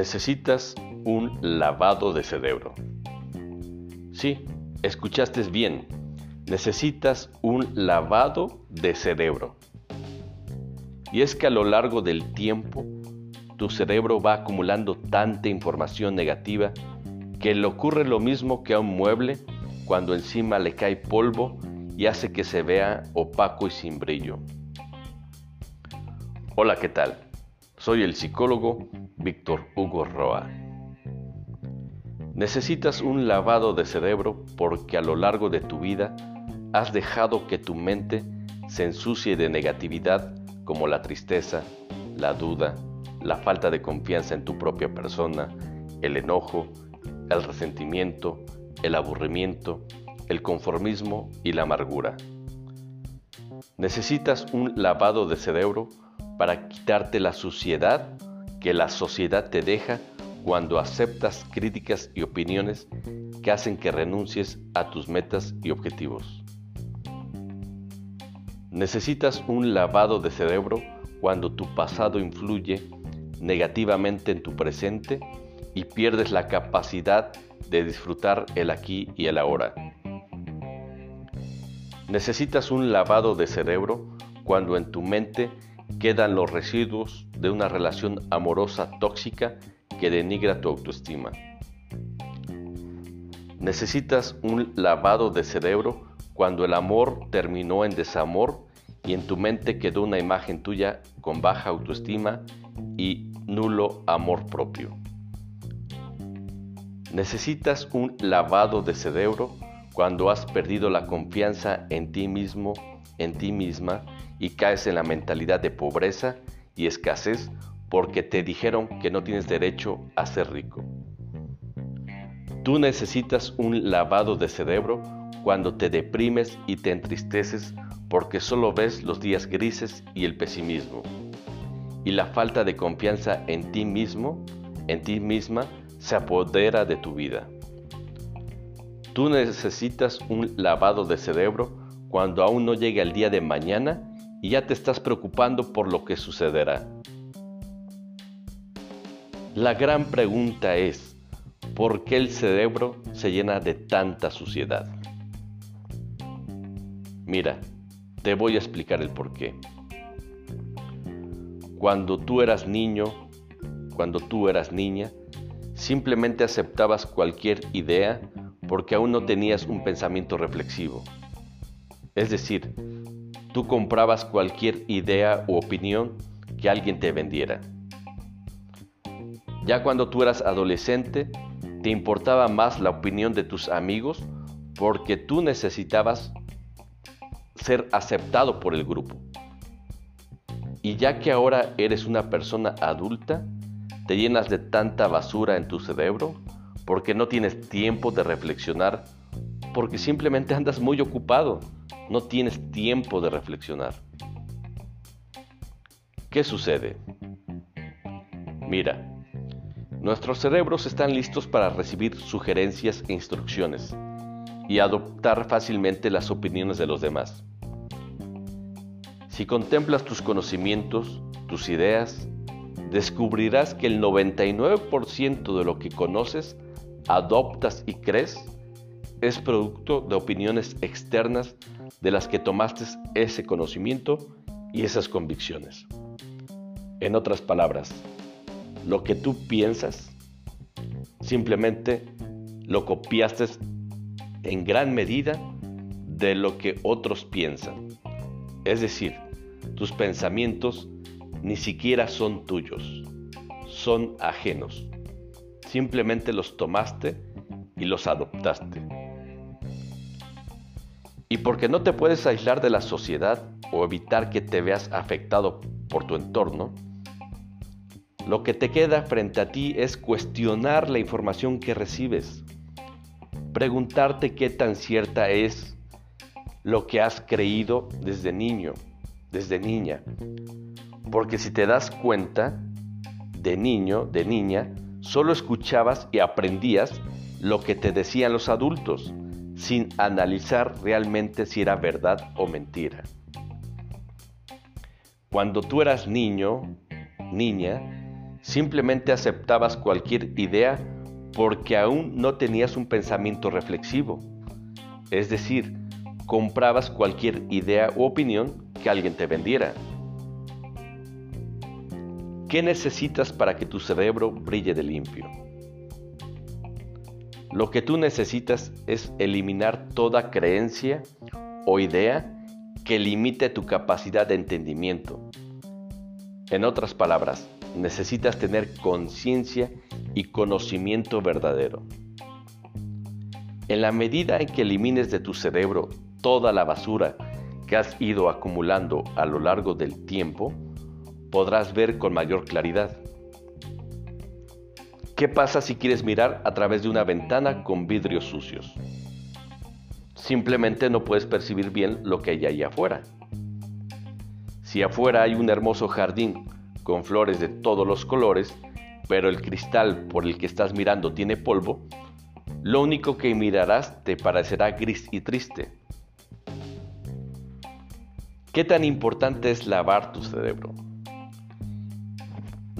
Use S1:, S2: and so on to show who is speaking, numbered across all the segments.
S1: Necesitas un lavado de cerebro. Sí, escuchaste bien. Necesitas un lavado de cerebro. Y es que a lo largo del tiempo, tu cerebro va acumulando tanta información negativa que le ocurre lo mismo que a un mueble cuando encima le cae polvo y hace que se vea opaco y sin brillo. Hola, ¿qué tal? Soy el psicólogo Víctor Hugo Roa. Necesitas un lavado de cerebro porque a lo largo de tu vida has dejado que tu mente se ensucie de negatividad como la tristeza, la duda, la falta de confianza en tu propia persona, el enojo, el resentimiento, el aburrimiento, el conformismo y la amargura. Necesitas un lavado de cerebro para quitarte la suciedad que la sociedad te deja cuando aceptas críticas y opiniones que hacen que renuncies a tus metas y objetivos. Necesitas un lavado de cerebro cuando tu pasado influye negativamente en tu presente y pierdes la capacidad de disfrutar el aquí y el ahora. Necesitas un lavado de cerebro cuando en tu mente quedan los residuos de una relación amorosa tóxica que denigra tu autoestima. Necesitas un lavado de cerebro cuando el amor terminó en desamor y en tu mente quedó una imagen tuya con baja autoestima y nulo amor propio. Necesitas un lavado de cerebro cuando has perdido la confianza en ti mismo, en ti misma y caes en la mentalidad de pobreza y escasez porque te dijeron que no tienes derecho a ser rico. Tú necesitas un lavado de cerebro cuando te deprimes y te entristeces porque solo ves los días grises y el pesimismo. Y la falta de confianza en ti mismo, en ti misma, se apodera de tu vida. Tú necesitas un lavado de cerebro cuando aún no llegue el día de mañana y ya te estás preocupando por lo que sucederá. La gran pregunta es, ¿por qué el cerebro se llena de tanta suciedad? Mira, te voy a explicar el por qué. Cuando tú eras niño, cuando tú eras niña, simplemente aceptabas cualquier idea porque aún no tenías un pensamiento reflexivo. Es decir, tú comprabas cualquier idea u opinión que alguien te vendiera. Ya cuando tú eras adolescente, te importaba más la opinión de tus amigos porque tú necesitabas ser aceptado por el grupo. Y ya que ahora eres una persona adulta, te llenas de tanta basura en tu cerebro porque no tienes tiempo de reflexionar, porque simplemente andas muy ocupado no tienes tiempo de reflexionar. ¿Qué sucede? Mira, nuestros cerebros están listos para recibir sugerencias e instrucciones y adoptar fácilmente las opiniones de los demás. Si contemplas tus conocimientos, tus ideas, descubrirás que el 99% de lo que conoces, adoptas y crees es producto de opiniones externas de las que tomaste ese conocimiento y esas convicciones. En otras palabras, lo que tú piensas, simplemente lo copiaste en gran medida de lo que otros piensan. Es decir, tus pensamientos ni siquiera son tuyos, son ajenos. Simplemente los tomaste y los adoptaste. Y porque no te puedes aislar de la sociedad o evitar que te veas afectado por tu entorno, lo que te queda frente a ti es cuestionar la información que recibes, preguntarte qué tan cierta es lo que has creído desde niño, desde niña. Porque si te das cuenta, de niño, de niña, solo escuchabas y aprendías lo que te decían los adultos sin analizar realmente si era verdad o mentira. Cuando tú eras niño, niña, Simplemente aceptabas cualquier idea porque aún no tenías un pensamiento reflexivo. Es decir, comprabas cualquier idea u opinión que alguien te vendiera. ¿Qué necesitas para que tu cerebro brille de limpio? Lo que tú necesitas es eliminar toda creencia o idea que limite tu capacidad de entendimiento. En otras palabras, necesitas tener conciencia y conocimiento verdadero. En la medida en que elimines de tu cerebro toda la basura que has ido acumulando a lo largo del tiempo, podrás ver con mayor claridad. ¿Qué pasa si quieres mirar a través de una ventana con vidrios sucios? Simplemente no puedes percibir bien lo que hay ahí afuera. Si afuera hay un hermoso jardín con flores de todos los colores, pero el cristal por el que estás mirando tiene polvo, lo único que mirarás te parecerá gris y triste. ¿Qué tan importante es lavar tu cerebro?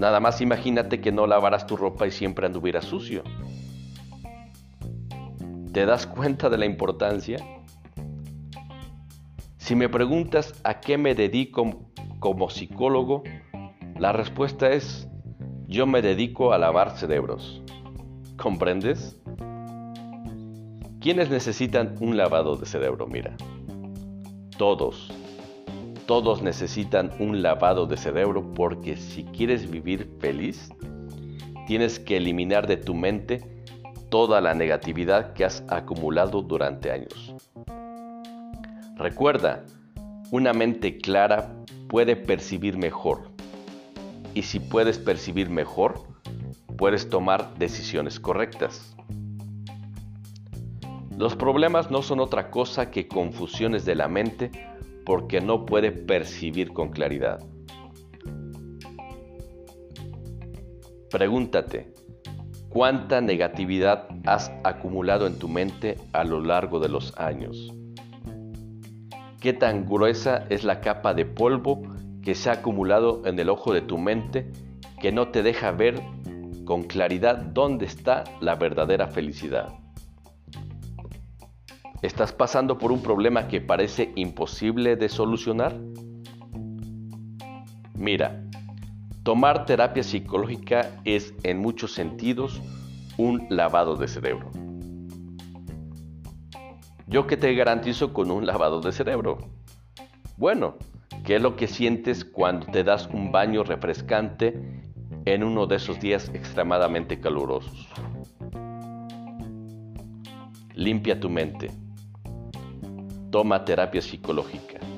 S1: Nada más imagínate que no lavaras tu ropa y siempre anduvieras sucio. ¿Te das cuenta de la importancia? Si me preguntas a qué me dedico como psicólogo, la respuesta es, yo me dedico a lavar cerebros. ¿Comprendes? ¿Quiénes necesitan un lavado de cerebro? Mira, todos, todos necesitan un lavado de cerebro porque si quieres vivir feliz, tienes que eliminar de tu mente toda la negatividad que has acumulado durante años. Recuerda, una mente clara puede percibir mejor y si puedes percibir mejor, puedes tomar decisiones correctas. Los problemas no son otra cosa que confusiones de la mente porque no puede percibir con claridad. Pregúntate, ¿cuánta negatividad has acumulado en tu mente a lo largo de los años? ¿Qué tan gruesa es la capa de polvo que se ha acumulado en el ojo de tu mente que no te deja ver con claridad dónde está la verdadera felicidad. ¿Estás pasando por un problema que parece imposible de solucionar? Mira, tomar terapia psicológica es en muchos sentidos un lavado de cerebro. ¿Yo qué te garantizo con un lavado de cerebro? Bueno, ¿Qué es lo que sientes cuando te das un baño refrescante en uno de esos días extremadamente calurosos? Limpia tu mente. Toma terapia psicológica.